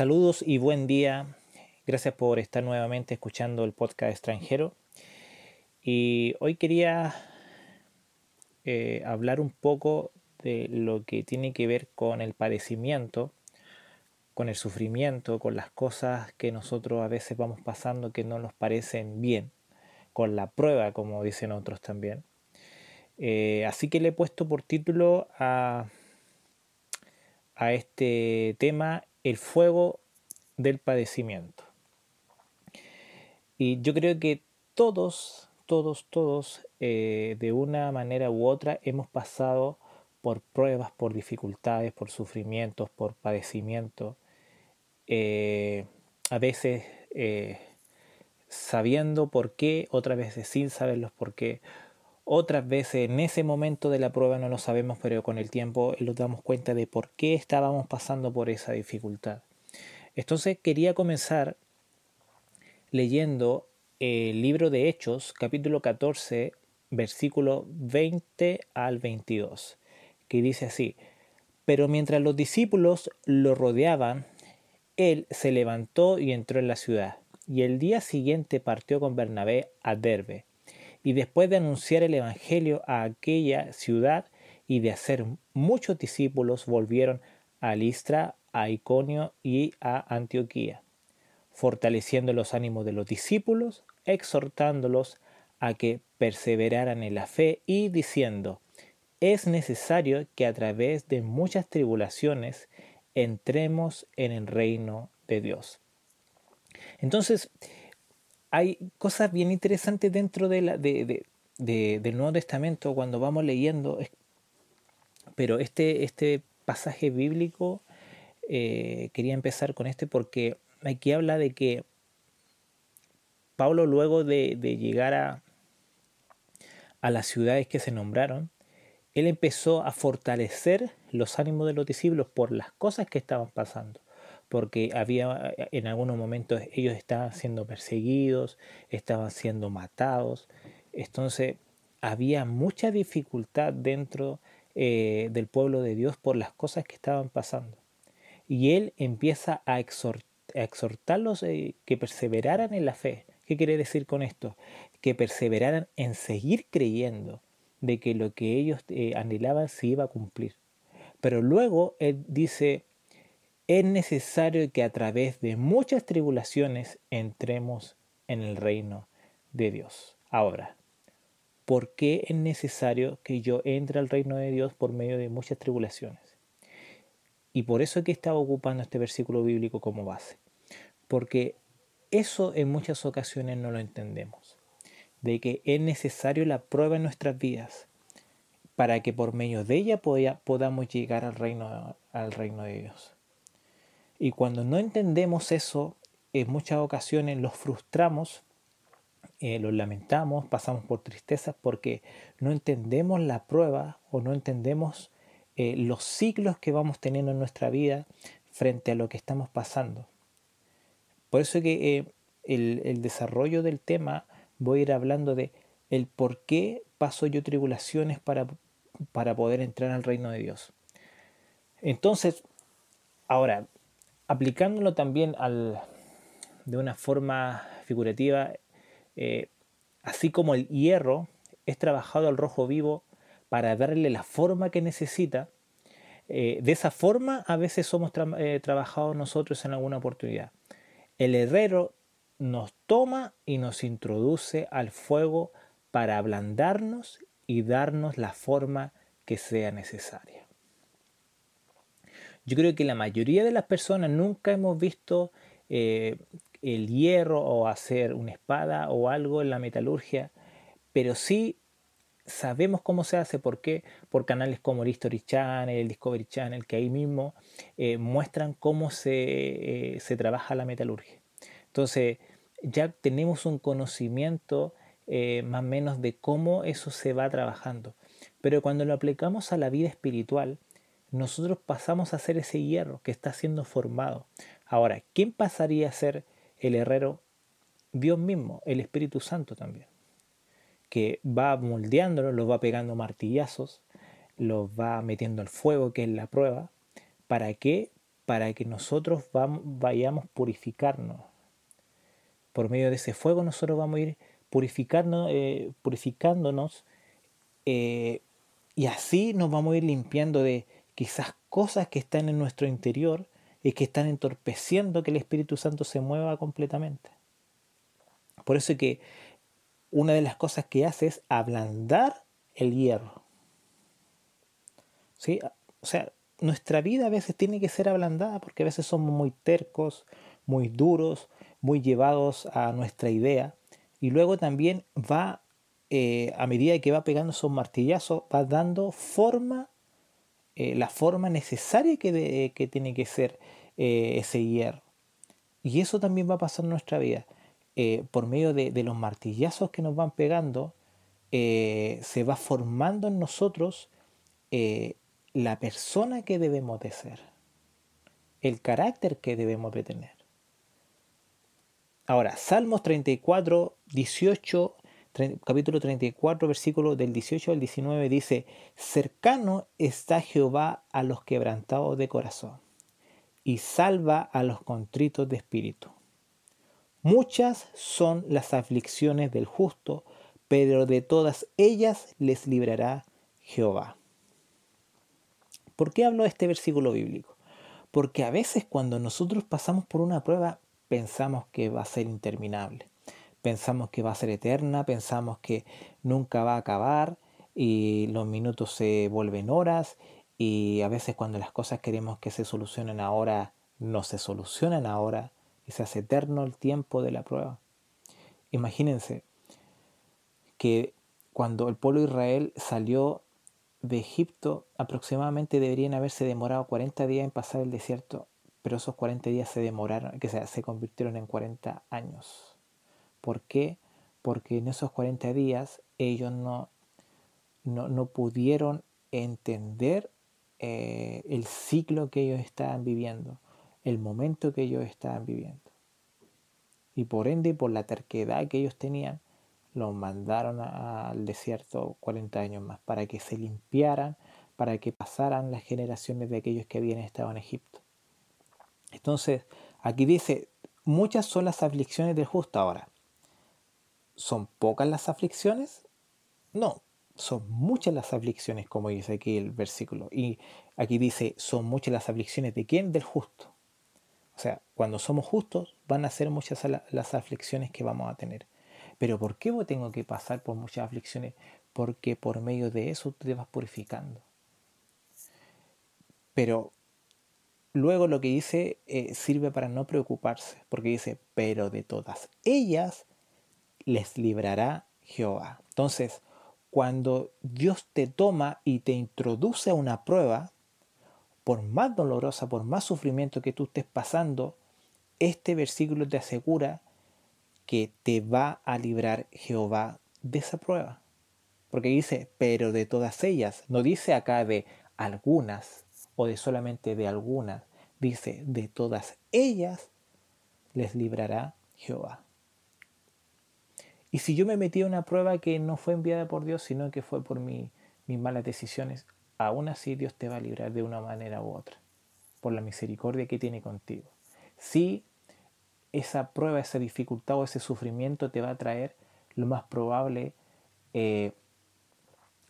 Saludos y buen día. Gracias por estar nuevamente escuchando el podcast extranjero. Y hoy quería eh, hablar un poco de lo que tiene que ver con el padecimiento, con el sufrimiento, con las cosas que nosotros a veces vamos pasando que no nos parecen bien, con la prueba, como dicen otros también. Eh, así que le he puesto por título a, a este tema el fuego del padecimiento. Y yo creo que todos, todos, todos, eh, de una manera u otra, hemos pasado por pruebas, por dificultades, por sufrimientos, por padecimientos. Eh, a veces eh, sabiendo por qué, otras veces sin saberlos por qué. Otras veces en ese momento de la prueba no lo sabemos, pero con el tiempo nos damos cuenta de por qué estábamos pasando por esa dificultad. Entonces quería comenzar leyendo el libro de Hechos, capítulo 14, versículo 20 al 22, que dice así, pero mientras los discípulos lo rodeaban, él se levantó y entró en la ciudad, y el día siguiente partió con Bernabé a Derbe, y después de anunciar el Evangelio a aquella ciudad y de hacer muchos discípulos, volvieron a Listra, a Iconio y a Antioquía, fortaleciendo los ánimos de los discípulos, exhortándolos a que perseveraran en la fe y diciendo, es necesario que a través de muchas tribulaciones entremos en el reino de Dios. Entonces, hay cosas bien interesantes dentro de la, de, del Nuevo Testamento cuando vamos leyendo, pero este, este pasaje bíblico eh, quería empezar con este porque aquí habla de que Pablo luego de, llegar a, a las ciudades que se nombraron, él empezó a fortalecer los ánimos de los discípulos por las cosas que estaban pasando, porque había en algunos momentos ellos estaban siendo perseguidos, estaban siendo matados, entonces había mucha dificultad dentro eh, del pueblo de Dios por las cosas que estaban pasando. Y él empieza a, exhortarlos eh, que perseveraran en la fe. ¿Qué quiere decir con esto? Que perseveraran en seguir creyendo de que lo que ellos eh, anhelaban se iba a cumplir. Pero luego él dice, es necesario que a través de muchas tribulaciones entremos en el reino de Dios. Ahora, ¿por qué es necesario que yo entre al reino de Dios por medio de muchas tribulaciones? Y por eso es que estaba ocupando este versículo bíblico como base. Porque eso en muchas ocasiones no lo entendemos. De que es necesario la prueba en nuestras vidas para que por medio de ella podamos llegar al reino, al reino de Dios. Y cuando no entendemos eso, en muchas ocasiones los frustramos, eh, los lamentamos, pasamos por tristezas porque no entendemos la prueba o no entendemos eh, los ciclos que vamos teniendo en nuestra vida frente a lo que estamos pasando. Por eso que eh, el, desarrollo del tema voy a ir hablando de el por qué paso yo tribulaciones para, para poder entrar al reino de Dios. Entonces, ahora, aplicándolo también al, de una forma figurativa, eh, así como el hierro es trabajado al rojo vivo para darle la forma que necesita. Eh, de esa forma a veces somos eh, trabajados nosotros en alguna oportunidad. El herrero nos toma y nos introduce al fuego para ablandarnos y darnos la forma que sea necesaria. Yo creo que la mayoría de las personas nunca hemos visto eh, el hierro o hacer una espada o algo en la metalurgia, pero sí sabemos cómo se hace, ¿por qué? Por canales como el History Channel, el Discovery Channel, que ahí mismo eh, muestran cómo se, eh, se, trabaja la metalurgia. Entonces, ya tenemos un conocimiento más o menos de cómo eso se va trabajando. Pero cuando lo aplicamos a la vida espiritual, nosotros pasamos a ser ese hierro que está siendo formado. Ahora, ¿quién pasaría a ser el herrero? Dios mismo, el Espíritu Santo también que va moldeándolos, los va pegando martillazos, los va metiendo al fuego, que es la prueba. ¿Para qué? para que nosotros vayamos purificarnos. Por medio de ese fuego nosotros vamos a ir purificarnos, eh, purificándonos eh, y así nos vamos a ir limpiando de quizás cosas que están en nuestro interior y que están entorpeciendo que el Espíritu Santo se mueva completamente. Por eso que una de las cosas que hace es ablandar el hierro. ¿Sí? O sea, nuestra vida a veces tiene que ser ablandada porque a veces somos muy tercos, muy duros, muy llevados a nuestra idea. Y luego también va, eh, a medida que va pegando esos martillazos, va dando forma, eh, la forma necesaria que, tiene que ser eh, ese hierro. Y eso también va a pasar en nuestra vida. por medio de, de, los martillazos que nos van pegando, se va formando en nosotros la persona que debemos de ser, el carácter que debemos de tener. Ahora, Salmos 34, 18, capítulo 34, versículo del 18 al 19 dice, cercano está Jehová a los quebrantados de corazón y salva a los contritos de espíritu. Muchas son las aflicciones del justo, pero de todas ellas les librará Jehová. ¿Por qué hablo de este versículo bíblico? Porque a veces cuando nosotros pasamos por una prueba pensamos que va a ser interminable, pensamos que va a ser eterna, pensamos que nunca va a acabar y los minutos se vuelven horas y a veces cuando las cosas queremos que se solucionen ahora, no se solucionan ahora y se hace eterno el tiempo de la prueba. Imagínense que cuando el pueblo de Israel salió de Egipto aproximadamente deberían haberse demorado 40 días en pasar el desierto, pero esos 40 días se demoraron, que se, se convirtieron en 40 años. ¿Por qué? Porque en esos 40 días ellos no, no, pudieron entender eh, el ciclo que ellos estaban viviendo, el momento que ellos estaban viviendo. Y por ende, por la terquedad que ellos tenían, los mandaron al desierto 40 años más para que se limpiaran, para que pasaran las generaciones de aquellos que habían estado en Egipto. Entonces, aquí dice, muchas son las aflicciones del justo ahora. ¿Son pocas las aflicciones? No, son muchas las aflicciones, como dice aquí el versículo. Y aquí dice, son muchas las aflicciones de quién? Del justo. O sea, cuando somos justos van a ser muchas las aflicciones que vamos a tener. Pero ¿por qué tengo que pasar por muchas aflicciones? Porque por medio de eso te vas purificando. Pero luego lo que dice eh, sirve para no preocuparse, porque dice, pero de todas ellas les librará Jehová. Entonces, cuando Dios te toma y te introduce a una prueba, por más dolorosa, por más sufrimiento que tú estés pasando, este versículo te asegura que te va a librar Jehová de esa prueba. Porque dice, pero de todas ellas, no dice acá de algunas o de solamente de algunas, dice, de todas ellas les librará Jehová. Y si yo me metí a una prueba que no fue enviada por Dios, sino que fue por mis malas decisiones, aún así Dios te va a librar de una manera u otra, por la misericordia que tiene contigo. Si esa prueba, esa dificultad o ese sufrimiento te va a traer lo más probable eh,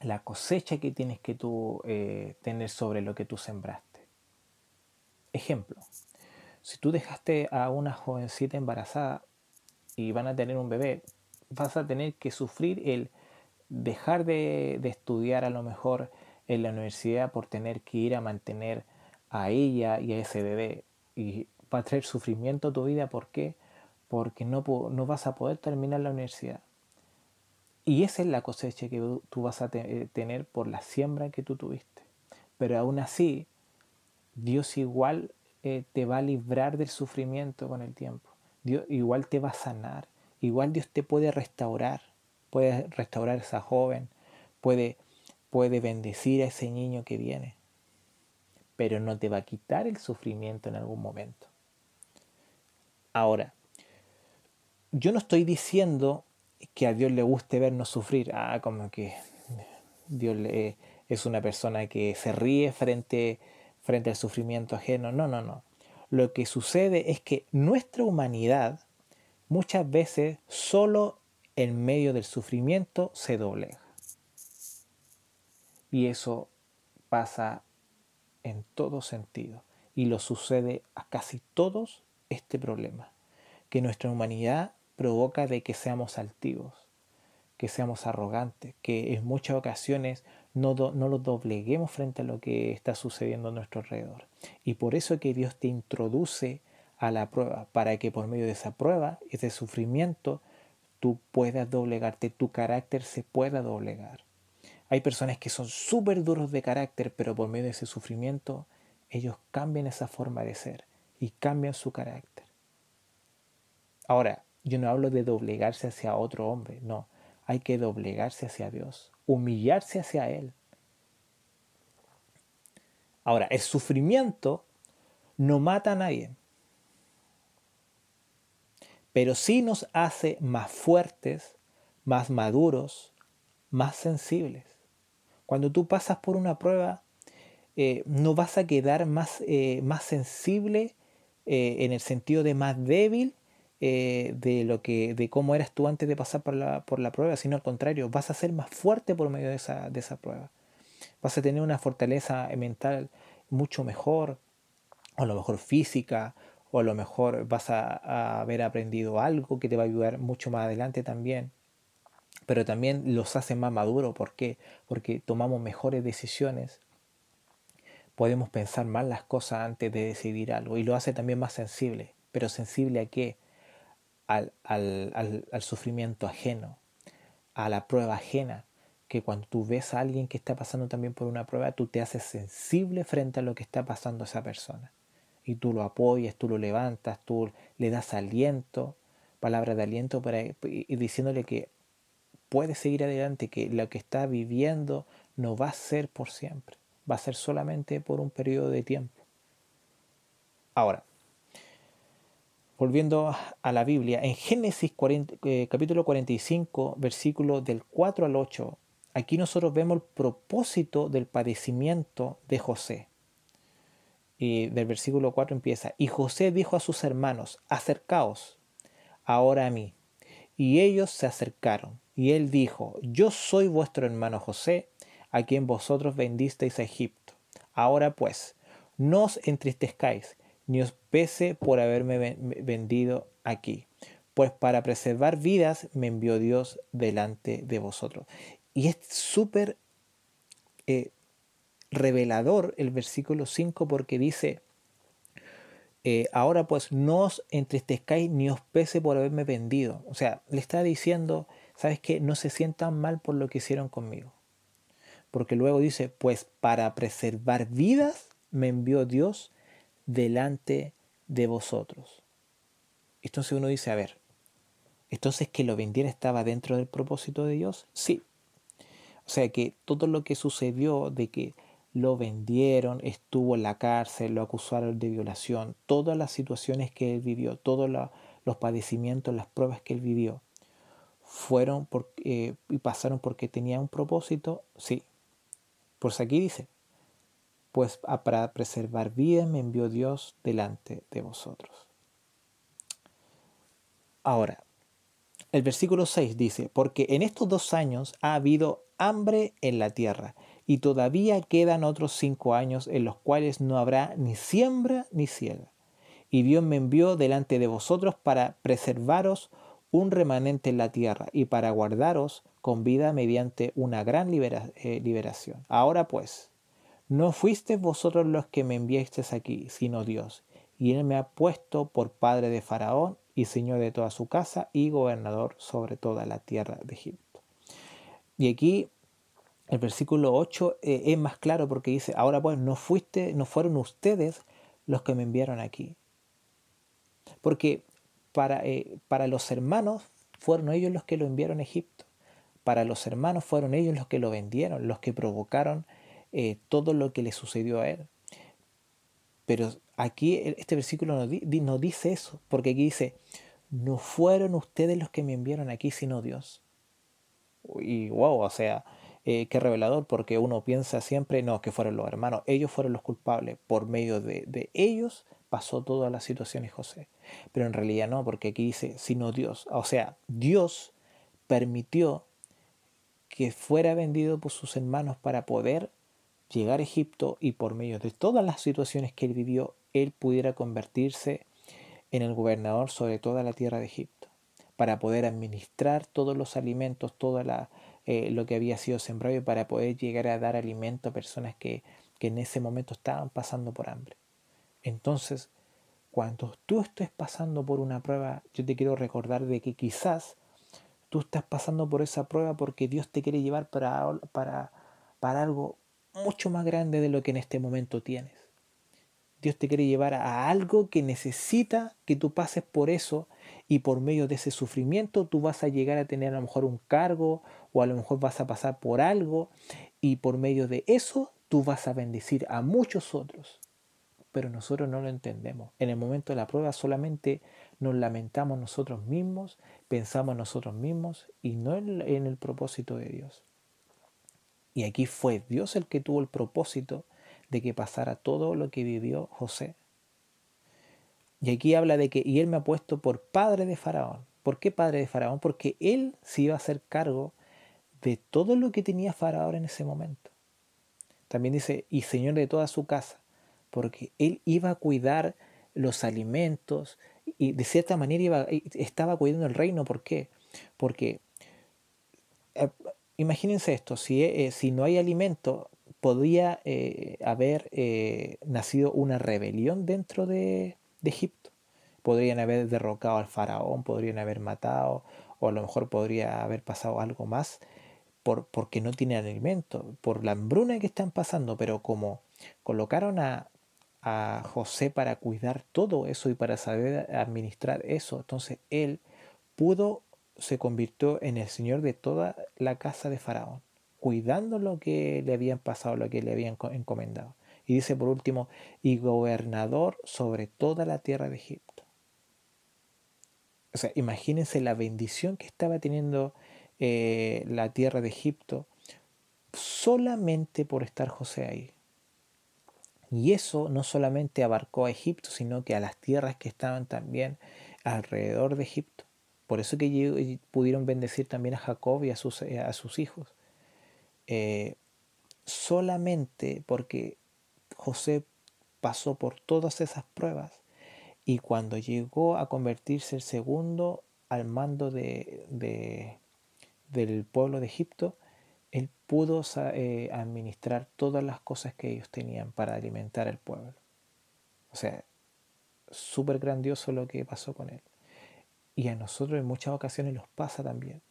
la cosecha que tienes que tú eh, tener sobre lo que tú sembraste. Ejemplo, si tú dejaste a una jovencita embarazada y van a tener un bebé, vas a tener que sufrir el dejar de, de estudiar a lo mejor en la universidad por tener que ir a mantener a ella y a ese bebé. Y va a traer sufrimiento a tu vida. ¿Por qué? Porque no, no vas a poder terminar la universidad. Y esa es la cosecha que tú vas a eh, tener por la siembra que tú tuviste. Pero aún así, Dios igual eh, te va a librar del sufrimiento con el tiempo. Dios igual te va a sanar. Igual Dios te puede restaurar. Puede restaurar a esa joven. Puede, puede bendecir a ese niño que viene. Pero no te va a quitar el sufrimiento en algún momento. Ahora, yo no estoy diciendo que a Dios le guste vernos sufrir. Ah, como que Dios es una persona que se ríe frente, frente al sufrimiento ajeno. No, no, no. lo que sucede es que nuestra humanidad muchas veces solo en medio del sufrimiento se doblega. Y eso pasa en todo sentido. Y lo sucede a casi todos este problema. Que nuestra humanidad provoca de que seamos altivos, que seamos arrogantes, que en muchas ocasiones no, no lo dobleguemos frente a lo que está sucediendo a nuestro alrededor. Y por eso que Dios te introduce a la prueba, para que por medio de esa prueba, ese sufrimiento, tú puedas doblegarte, tu carácter se pueda doblegar. Hay personas que son súper duros de carácter, pero por medio de ese sufrimiento, ellos cambian esa forma de ser y cambian su carácter. Ahora, yo no hablo de doblegarse hacia otro hombre, no. Hay que doblegarse hacia Dios, humillarse hacia Él. Ahora, el sufrimiento no mata a nadie, pero sí nos hace más fuertes, más maduros, más sensibles. Cuando tú pasas por una prueba, eh, no vas a quedar más, eh, más sensible eh, en el sentido de más débil de lo que de cómo eras tú antes de pasar por la, por la prueba, sino al contrario, vas a ser más fuerte por medio de esa, de esa prueba. Vas a tener una fortaleza mental mucho mejor, o a lo mejor física, o a lo mejor vas a, haber aprendido algo que te va a ayudar mucho más adelante también. Pero también los hace más maduros. ¿Por qué? Porque tomamos mejores decisiones. Podemos pensar más las cosas antes de decidir algo. Y lo hace también más sensible. ¿Pero sensible a qué? Al, al, al sufrimiento ajeno, a la prueba ajena. Que cuando tú ves a alguien que está pasando también por una prueba, tú te haces sensible frente a lo que está pasando a esa persona y tú lo apoyas, tú lo levantas, tú le das aliento, palabras de aliento para y diciéndole que puede seguir adelante, que lo que está viviendo no va a ser por siempre, va a ser solamente por un periodo de tiempo. Ahora, volviendo a la Biblia, en Génesis eh, capítulo 45, versículos del 4 al 8, aquí nosotros vemos el propósito del padecimiento de José. Y del versículo 4 empieza, y José dijo a sus hermanos, acercaos ahora a mí. Y ellos se acercaron, y él dijo, yo soy vuestro hermano José, a quien vosotros vendisteis a Egipto. Ahora pues, no os entristezcáis, ni os pese por haberme vendido aquí, pues para preservar vidas me envió Dios delante de vosotros. Y es súper eh, revelador el versículo 5 porque dice, eh, ahora pues no os entristezcáis ni os pese por haberme vendido. O sea, le está diciendo, ¿sabes qué? No se sientan mal por lo que hicieron conmigo. Porque luego dice, pues para preservar vidas me envió Dios delante de vosotros. Entonces uno dice, a ver, entonces que lo vendiera estaba dentro del propósito de Dios. Sí. O sea que todo lo que sucedió de que lo vendieron, estuvo en la cárcel, lo acusaron de violación, todas las situaciones que él vivió, todos los padecimientos, las pruebas que él vivió, fueron eh, y pasaron porque tenía un propósito, sí. Pues aquí dice, pues para preservar vida me envió Dios delante de vosotros. Ahora, el versículo 6 dice, porque en estos dos años ha habido hambre en la tierra y todavía quedan otros cinco años en los cuales no habrá ni siembra ni ciega. Y Dios me envió delante de vosotros para preservaros un remanente en la tierra y para guardaros con vida mediante una gran eh, liberación. Ahora pues, no fuisteis vosotros los que me enviasteis aquí, sino Dios, y Él me ha puesto por padre de Faraón y señor de toda su casa y gobernador sobre toda la tierra de Egipto. Y aquí el versículo 8 eh, es más claro porque dice, ahora pues no fuiste, no fueron ustedes los que me enviaron aquí. Porque para, eh, para los hermanos fueron ellos los que lo enviaron a Egipto. Para los hermanos fueron ellos los que lo vendieron, los que provocaron eh, todo lo que le sucedió a él. Pero aquí este versículo no, no dice eso, porque aquí dice, no fueron ustedes los que me enviaron aquí, sino Dios. Y wow, o sea, eh, qué revelador, porque uno piensa siempre, no, que fueron los hermanos, ellos fueron los culpables, por medio de, de ellos pasó toda la situación y José. Pero en realidad no, porque aquí dice, sino Dios. O sea, Dios permitió que fuera vendido por sus hermanos para poder llegar a Egipto y por medio de todas las situaciones que él vivió, él pudiera convertirse en el gobernador sobre toda la tierra de Egipto, para poder administrar todos los alimentos, todo eh, lo que había sido sembrado para poder llegar a dar alimento a personas que, que en ese momento estaban pasando por hambre. Entonces, cuando tú estés pasando por una prueba, yo te quiero recordar de que quizás tú estás pasando por esa prueba porque Dios te quiere llevar para, para, para algo mucho más grande de lo que en este momento tienes. Dios te quiere llevar a algo que necesita que tú pases por eso y por medio de ese sufrimiento tú vas a llegar a tener a lo mejor un cargo o a lo mejor vas a pasar por algo y por medio de eso tú vas a bendecir a muchos otros. Pero nosotros no lo entendemos. En el momento de la prueba solamente nos lamentamos nosotros mismos, pensamos nosotros mismos y no en el propósito de Dios. Y aquí fue Dios el que tuvo el propósito de que pasara todo lo que vivió José. Y aquí habla de que, y él me ha puesto por padre de Faraón. ¿Por qué padre de Faraón? Porque él se iba a hacer cargo de todo lo que tenía Faraón en ese momento. También dice, y señor de toda su casa, porque él iba a cuidar los alimentos y de cierta manera iba, estaba cuidando el reino. ¿Por qué? Porque eh, imagínense esto, si, eh, si no hay alimento, podría eh, haber eh, nacido una rebelión dentro de, Egipto. Podrían haber derrocado al faraón, podrían haber matado, o a lo mejor podría haber pasado algo más por, porque no tienen alimento, por la hambruna que están pasando, pero como colocaron a, a José para cuidar todo eso y para saber administrar eso, entonces él pudo, se convirtió en el señor de toda la casa de Faraón cuidando lo que le habían pasado, lo que le habían encomendado. Y dice por último, y gobernador sobre toda la tierra de Egipto. O sea, imagínense la bendición que estaba teniendo eh, la tierra de Egipto solamente por estar José ahí. Y eso no solamente abarcó a Egipto, sino que a las tierras que estaban también alrededor de Egipto. Por eso que pudieron bendecir también a Jacob y a sus, eh, a sus hijos. Eh, solamente porque José pasó por todas esas pruebas y cuando llegó a convertirse el segundo al mando de, del pueblo de Egipto, él pudo eh, administrar todas las cosas que ellos tenían para alimentar al pueblo. O sea, súper grandioso lo que pasó con él. Y a nosotros en muchas ocasiones nos pasa también.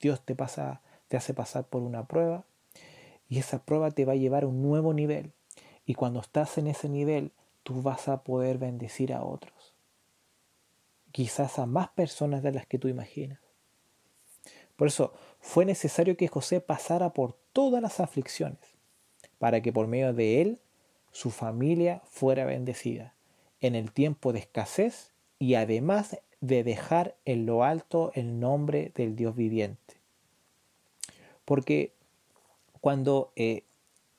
Dios te pasa, te hace pasar por una prueba y esa prueba te va a llevar a un nuevo nivel. Y cuando estás en ese nivel, tú vas a poder bendecir a otros. Quizás a más personas de las que tú imaginas. Por eso fue necesario que José pasara por todas las aflicciones, para que por medio de él su familia fuera bendecida en el tiempo de escasez y además de dejar en lo alto el nombre del Dios viviente. Porque cuando eh,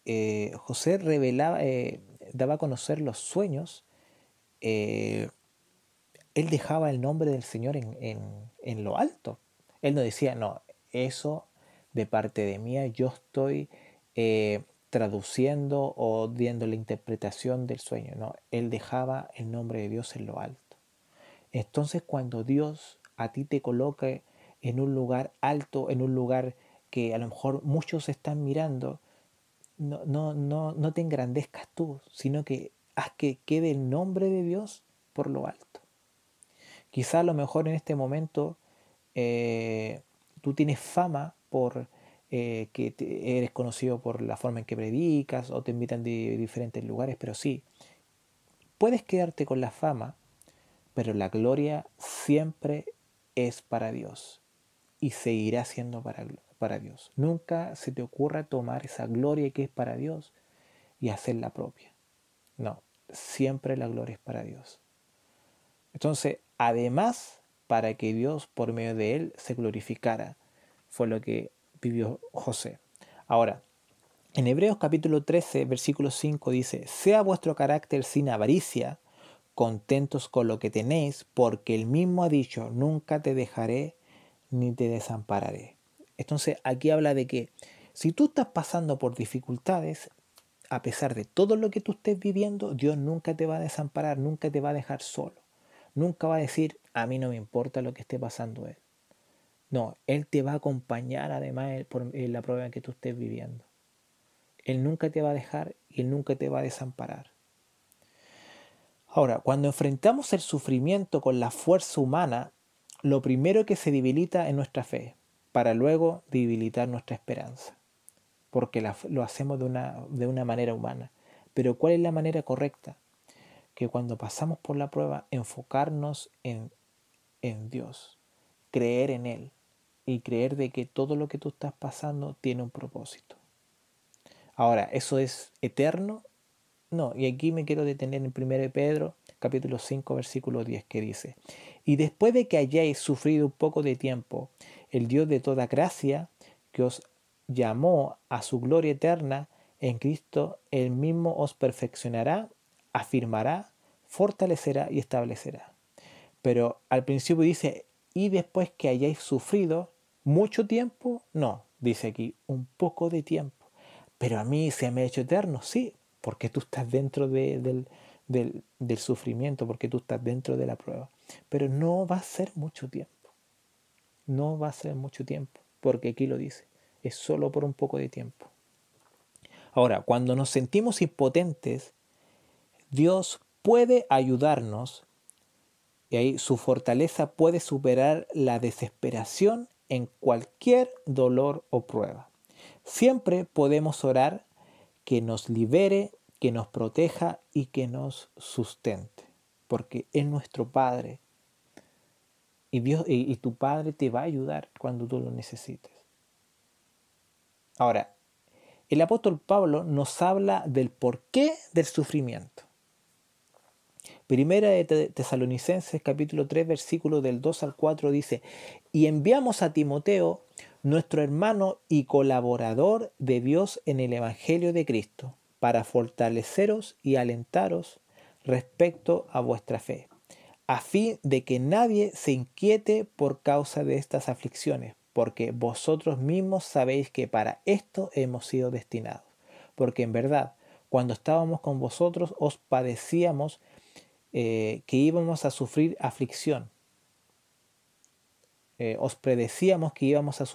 eh, José revelaba, eh, daba a conocer los sueños, él dejaba el nombre del Señor en, lo alto. Él no decía, no, eso de parte de mí, yo estoy traduciendo o dando la interpretación del sueño. No, él dejaba el nombre de Dios en lo alto. Entonces cuando Dios a ti te coloque en un lugar alto, en un lugar que a lo mejor muchos están mirando, no, no, no, no te engrandezcas tú, sino que haz que quede el nombre de Dios por lo alto. Quizá a lo mejor en este momento eh, tú tienes fama por eh, que eres conocido por la forma en que predicas o te invitan de diferentes lugares, pero sí, puedes quedarte con la fama, pero la gloria siempre es para Dios y seguirá siendo para, para Dios. Nunca se te ocurra tomar esa gloria que es para Dios y hacerla propia. No, siempre la gloria es para Dios. Entonces, además, para que Dios por medio de él se glorificara, fue lo que vivió José. Ahora, en Hebreos capítulo 13, versículo 5 dice, sea vuestro carácter sin avaricia, contentos con lo que tenéis, porque el mismo ha dicho, nunca te dejaré ni te desampararé. Entonces aquí habla de que si tú estás pasando por dificultades, a pesar de todo lo que tú estés viviendo, Dios nunca te va a desamparar, nunca te va a dejar solo. Nunca va a decir, a mí no me importa lo que esté pasando Él. No, Él te va a acompañar además por la prueba que tú estés viviendo. Él nunca te va a dejar y Él nunca te va a desamparar. Ahora, cuando enfrentamos el sufrimiento con la fuerza humana, lo primero que se debilita es nuestra fe, para luego debilitar nuestra esperanza, porque lo hacemos de una, de una manera humana. Pero ¿cuál es la manera correcta? Que cuando pasamos por la prueba, enfocarnos en, en Dios, creer en Él y creer de que todo lo que tú estás pasando tiene un propósito. Ahora, ¿eso es eterno? No, y aquí me quiero detener en 1 Pedro capítulo 5 versículo 10 que dice, y después de que hayáis sufrido un poco de tiempo, el Dios de toda gracia, que os llamó a su gloria eterna en Cristo, él mismo os perfeccionará, afirmará, fortalecerá y establecerá. Pero al principio dice, y después que hayáis sufrido mucho tiempo, no, dice aquí, un poco de tiempo. Pero a mí se me ha hecho eterno, sí, porque tú estás dentro del, del sufrimiento, porque tú estás dentro de la prueba. Pero no va a ser mucho tiempo. No va a ser mucho tiempo, porque aquí lo dice, es solo por un poco de tiempo. Ahora, cuando nos sentimos impotentes, Dios puede ayudarnos y ahí su fortaleza puede superar la desesperación en cualquier dolor o prueba. Siempre podemos orar que nos libere, que nos proteja y que nos sustente, porque es nuestro Padre y, Dios, y, tu Padre te va a ayudar cuando tú lo necesites. Ahora, el apóstol Pablo nos habla del porqué del sufrimiento. Primera de Tesalonicenses capítulo 3 versículo del 2 al 4 dice, y enviamos a Timoteo, nuestro hermano y colaborador de Dios en el Evangelio de Cristo, para fortaleceros y alentaros respecto a vuestra fe a fin de que nadie se inquiete por causa de estas aflicciones, porque vosotros mismos sabéis que para esto hemos sido destinados. Porque en verdad, cuando estábamos con vosotros, os padecíamos eh, que íbamos a sufrir aflicción. Eh, os predecíamos que íbamos, a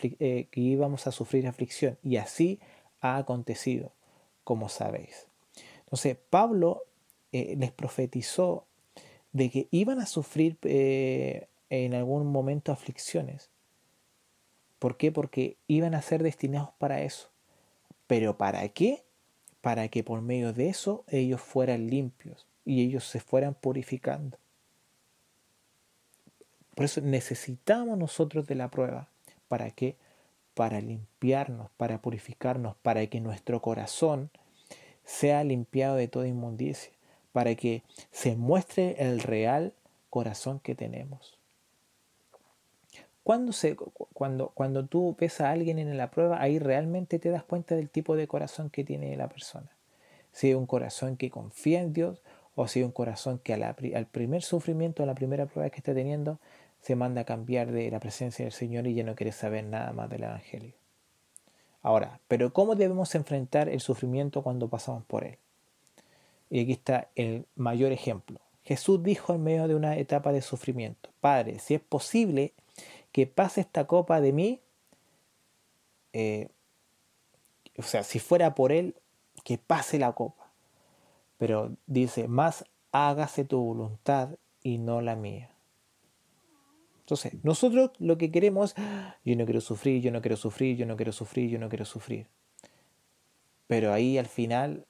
eh, que íbamos a sufrir aflicción. Y así ha acontecido, como sabéis. Entonces, Pablo les profetizó de que iban a sufrir eh, en algún momento aflicciones. ¿Por qué? Porque iban a ser destinados para eso. ¿Pero para qué? Para que por medio de eso ellos fueran limpios y ellos se fueran purificando. Por eso necesitamos nosotros de la prueba. ¿Para qué? Para limpiarnos, para purificarnos, para que nuestro corazón sea limpiado de toda inmundicia para que se muestre el real corazón que tenemos. Cuando, se, cuando, cuando tú ves a alguien en la prueba, ahí realmente te das cuenta del tipo de corazón que tiene la persona. Si es un corazón que confía en Dios o si es un corazón que al primer sufrimiento, a la primera prueba que está teniendo, se manda a cambiar de la presencia del Señor y ya no quiere saber nada más del Evangelio. Ahora, pero ¿cómo debemos enfrentar el sufrimiento cuando pasamos por él? Y aquí está el mayor ejemplo. Jesús dijo en medio de una etapa de sufrimiento, Padre, si es posible que pase esta copa de mí, eh, o sea, si fuera por Él, que pase la copa. Pero dice, más hágase tu voluntad y no la mía. Entonces, nosotros lo que queremos, yo no quiero sufrir, yo no quiero sufrir, yo no quiero sufrir, yo no quiero sufrir. Pero ahí al final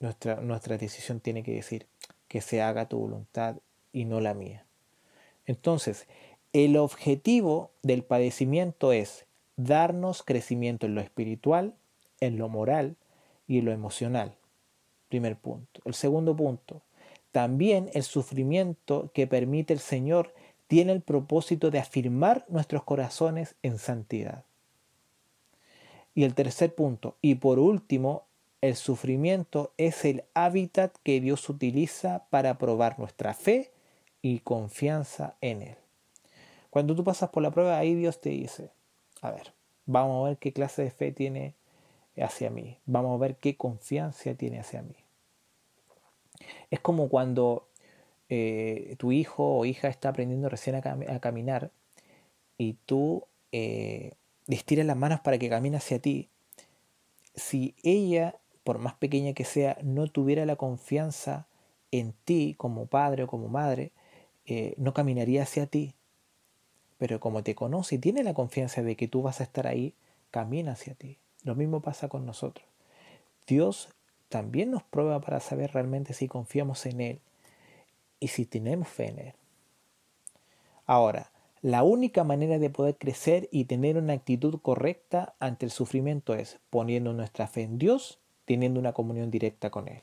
nuestra, nuestra decisión tiene que decir que se haga tu voluntad y no la mía. Entonces, el objetivo del padecimiento es darnos crecimiento en lo espiritual, en lo moral y en lo emocional. Primer punto. El segundo punto. También el sufrimiento que permite el Señor tiene el propósito de afirmar nuestros corazones en santidad. Y el tercer punto, y por último, el sufrimiento es el hábitat que Dios utiliza para probar nuestra fe y confianza en Él. Cuando tú pasas por la prueba, ahí Dios te dice, a ver, vamos a ver qué clase de fe tiene hacia mí, vamos a ver qué confianza tiene hacia mí. Es como cuando eh, tu hijo o hija está aprendiendo recién a, caminar y tú eh, le estiras las manos para que camine hacia ti. Si ella por más pequeña que sea, no tuviera la confianza en ti como padre o como madre, eh, no caminaría hacia ti. Pero como te conoce y tiene la confianza de que tú vas a estar ahí, camina hacia ti. Lo mismo pasa con nosotros. Dios también nos prueba para saber realmente si confiamos en Él y si tenemos fe en Él. Ahora, la única manera de poder crecer y tener una actitud correcta ante el sufrimiento es poniendo nuestra fe en Dios teniendo una comunión directa con Él.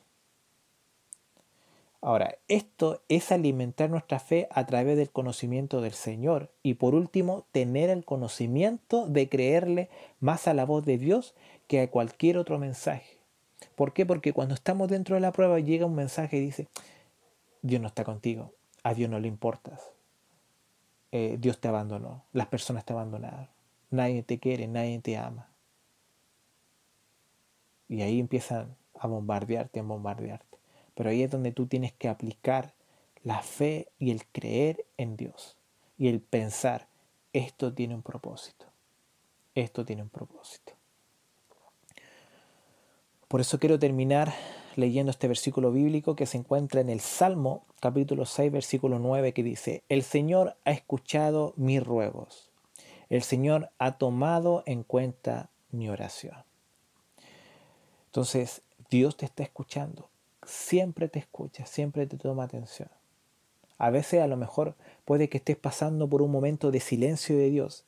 Ahora, esto es alimentar nuestra fe a través del conocimiento del Señor y por último, tener el conocimiento de creerle más a la voz de Dios que a cualquier otro mensaje. ¿Por qué? Porque cuando estamos dentro de la prueba llega un mensaje y dice, Dios no está contigo, a Dios no le importas, eh, Dios te abandonó, las personas te abandonaron, nadie te quiere, nadie te ama. Y ahí empiezan a bombardearte, a bombardearte. Pero ahí es donde tú tienes que aplicar la fe y el creer en Dios. Y el pensar, esto tiene un propósito. Esto tiene un propósito. Por eso quiero terminar leyendo este versículo bíblico que se encuentra en el Salmo capítulo 6 versículo 9 que dice, el Señor ha escuchado mis ruegos, el Señor ha tomado en cuenta mi oración. Entonces, Dios te está escuchando, siempre te escucha, siempre te toma atención. A veces a lo mejor puede que estés pasando por un momento de silencio de Dios.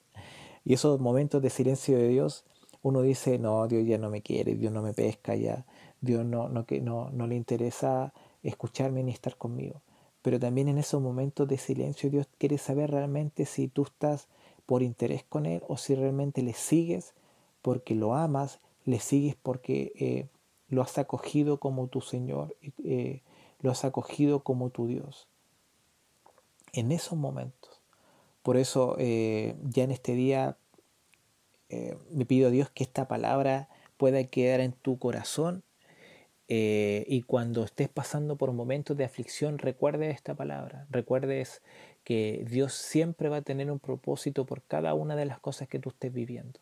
Y esos momentos de silencio de Dios, uno dice, no, Dios ya no me quiere, Dios no me pesca ya, Dios no, no, no, no le interesa escucharme ni estar conmigo. Pero también en esos momentos de silencio Dios quiere saber realmente si tú estás por interés con Él o si realmente le sigues porque lo amas le sigues porque eh, lo has acogido como tu Señor, eh, lo has acogido como tu Dios. En esos momentos. Por eso eh, ya en este día me pido a Dios que esta palabra pueda quedar en tu corazón y cuando estés pasando por momentos de aflicción, recuerdes esta palabra, recuerdes que Dios siempre va a tener un propósito por cada una de las cosas que tú estés viviendo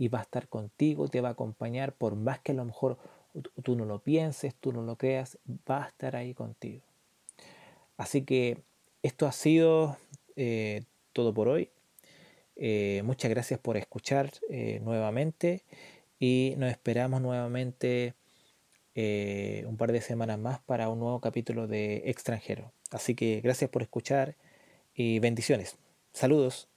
y va a estar contigo, te va a acompañar, por más que a lo mejor tú no lo pienses, tú no lo creas, va a estar ahí contigo. Así que esto ha sido eh, todo por hoy. Eh, muchas gracias por escuchar eh, nuevamente y nos esperamos nuevamente un par de semanas más para un nuevo capítulo de extranjero. Así que gracias por escuchar y bendiciones. Saludos.